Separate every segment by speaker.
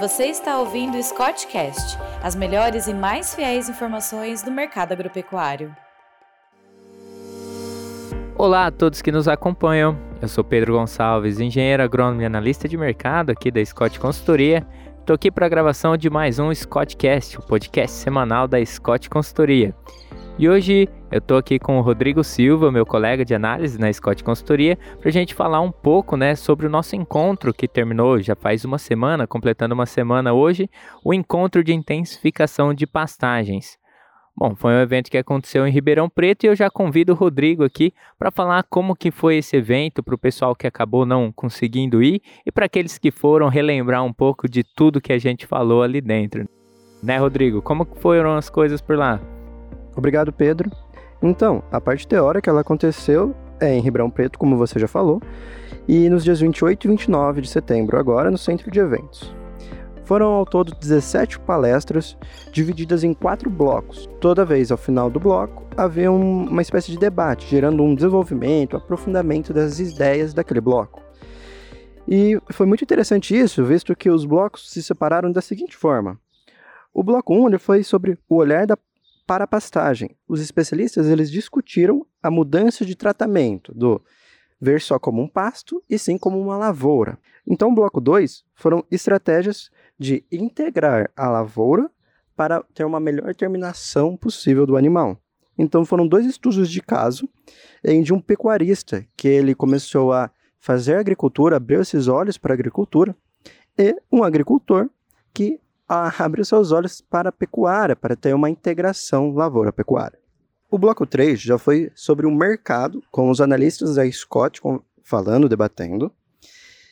Speaker 1: Você está ouvindo o Scottcast, as melhores e mais fiéis informações do mercado agropecuário.
Speaker 2: Olá a todos que nos acompanham. Eu sou Pedro Gonçalves, engenheiro agrônomo e analista de mercado aqui da Scott Consultoria. Estou aqui para a gravação de mais um Scottcast, o podcast semanal da Scott Consultoria. E hoje eu estou aqui com o Rodrigo Silva, meu colega de análise na Scott Consultoria, para a gente falar um pouco né, sobre o nosso encontro que terminou já faz uma semana, completando uma semana hoje, o encontro de intensificação de pastagens. Bom, foi um evento que aconteceu em Ribeirão Preto e eu já convido o Rodrigo aqui para falar como que foi esse evento para o pessoal que acabou não conseguindo ir e para aqueles que foram relembrar um pouco de tudo que a gente falou ali dentro. Né, Rodrigo? Como foram as coisas por lá?
Speaker 3: Obrigado, Pedro. Então, a parte teórica ela aconteceu é, em Ribeirão Preto, como você já falou, e nos dias 28 e 29 de setembro, agora no centro de eventos. Foram ao todo 17 palestras, divididas em quatro blocos. Toda vez ao final do bloco, havia um, uma espécie de debate, gerando um desenvolvimento, aprofundamento das ideias daquele bloco. E foi muito interessante isso, visto que os blocos se separaram da seguinte forma. O bloco 1 ele foi sobre o olhar da para a pastagem. Os especialistas eles discutiram a mudança de tratamento do ver só como um pasto e sim como uma lavoura. Então, o bloco 2 foram estratégias de integrar a lavoura para ter uma melhor terminação possível do animal. Então, foram dois estudos de caso em de um pecuarista que ele começou a fazer agricultura, abriu esses olhos para a agricultura, e um agricultor que abre seus olhos para a pecuária, para ter uma integração lavoura-pecuária. O bloco 3 já foi sobre o mercado, com os analistas da Scott falando, debatendo,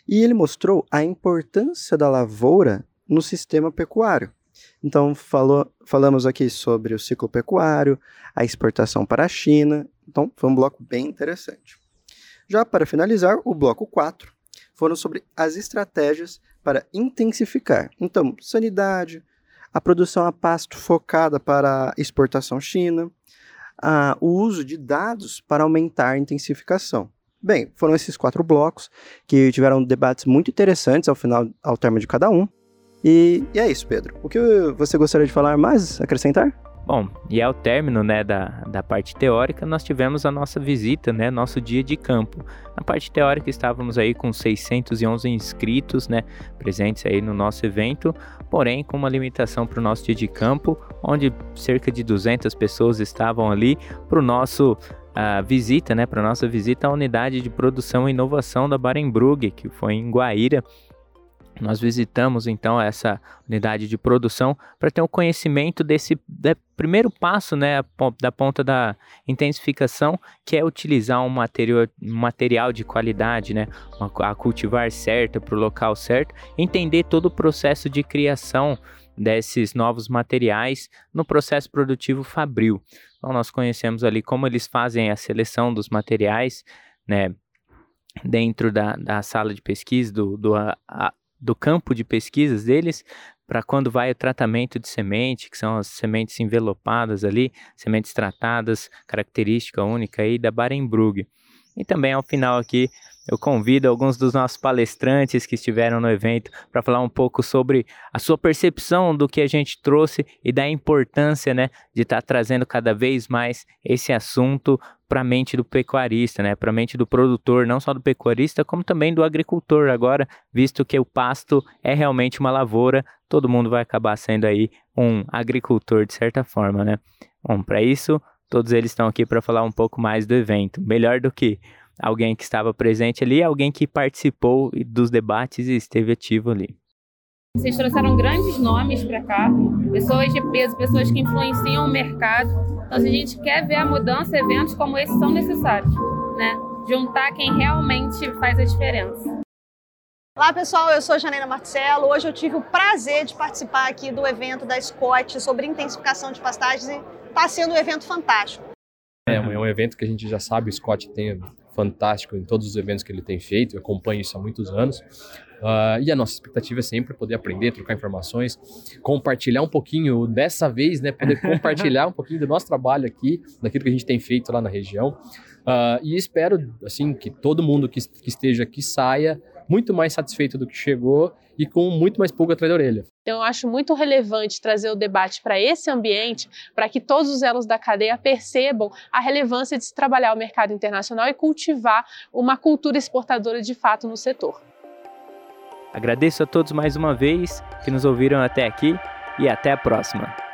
Speaker 3: e ele mostrou a importância da lavoura no sistema pecuário. Então, falou, falamos aqui sobre o ciclo pecuário, a exportação para a China. Então, foi um bloco bem interessante. Já para finalizar, o bloco 4 foram sobre as estratégias para intensificar. Então, sanidade, a produção a pasto focada para exportação China, a, o uso de dados para aumentar a intensificação. Bem, foram esses quatro blocos que tiveram debates muito interessantes ao final, ao termo de cada um. E, e é isso, Pedro. O que você gostaria de falar mais, acrescentar?
Speaker 2: Bom, e ao término né, da, da parte teórica, nós tivemos a nossa visita, né, nosso dia de campo. Na parte teórica, estávamos aí com 611 inscritos né, presentes aí no nosso evento, porém com uma limitação para o nosso dia de campo, onde cerca de 200 pessoas estavam ali para o nosso a visita, né, para nossa visita à unidade de produção e inovação da Barenbrug, que foi em Guaíra, nós visitamos então essa unidade de produção para ter um conhecimento desse primeiro passo né, da ponta da intensificação, que é utilizar um material, um material de qualidade, né, a cultivar certo para o local certo, entender todo o processo de criação desses novos materiais no processo produtivo fabril. Então nós conhecemos ali como eles fazem a seleção dos materiais, né, dentro da, da sala de pesquisa, do, do a, do campo de pesquisas deles para quando vai o tratamento de semente, que são as sementes envelopadas ali, sementes tratadas, característica única aí da Barenbrug. E também ao final aqui eu convido alguns dos nossos palestrantes que estiveram no evento para falar um pouco sobre a sua percepção do que a gente trouxe e da importância, né, de estar tá trazendo cada vez mais esse assunto para a mente do pecuarista, né, para a mente do produtor, não só do pecuarista, como também do agricultor agora, visto que o pasto é realmente uma lavoura, todo mundo vai acabar sendo aí um agricultor de certa forma, né? Bom, para isso, todos eles estão aqui para falar um pouco mais do evento. Melhor do que alguém que estava presente ali, alguém que participou dos debates e esteve ativo ali.
Speaker 4: Vocês trouxeram grandes nomes para cá, pessoas de peso, pessoas que influenciam o mercado. Então, se a gente quer ver a mudança, eventos como esse são necessários, né? Juntar quem realmente faz a diferença.
Speaker 5: Olá pessoal, eu sou Janena Marcelo. Hoje eu tive o prazer de participar aqui do evento da Scott sobre intensificação de pastagens e está sendo um evento fantástico.
Speaker 6: É um, é um evento que a gente já sabe, o Scott tem fantástico em todos os eventos que ele tem feito, eu acompanho isso há muitos anos. Uh, e a nossa expectativa é sempre poder aprender, trocar informações, compartilhar um pouquinho, dessa vez, né, poder compartilhar um pouquinho do nosso trabalho aqui, daquilo que a gente tem feito lá na região. Uh, e espero, assim, que todo mundo que, que esteja aqui saia muito mais satisfeito do que chegou e com muito mais pulga atrás da orelha.
Speaker 7: Então, eu acho muito relevante trazer o debate para esse ambiente, para que todos os elos da cadeia percebam a relevância de se trabalhar o mercado internacional e cultivar uma cultura exportadora de fato no setor.
Speaker 2: Agradeço a todos mais uma vez que nos ouviram até aqui e até a próxima.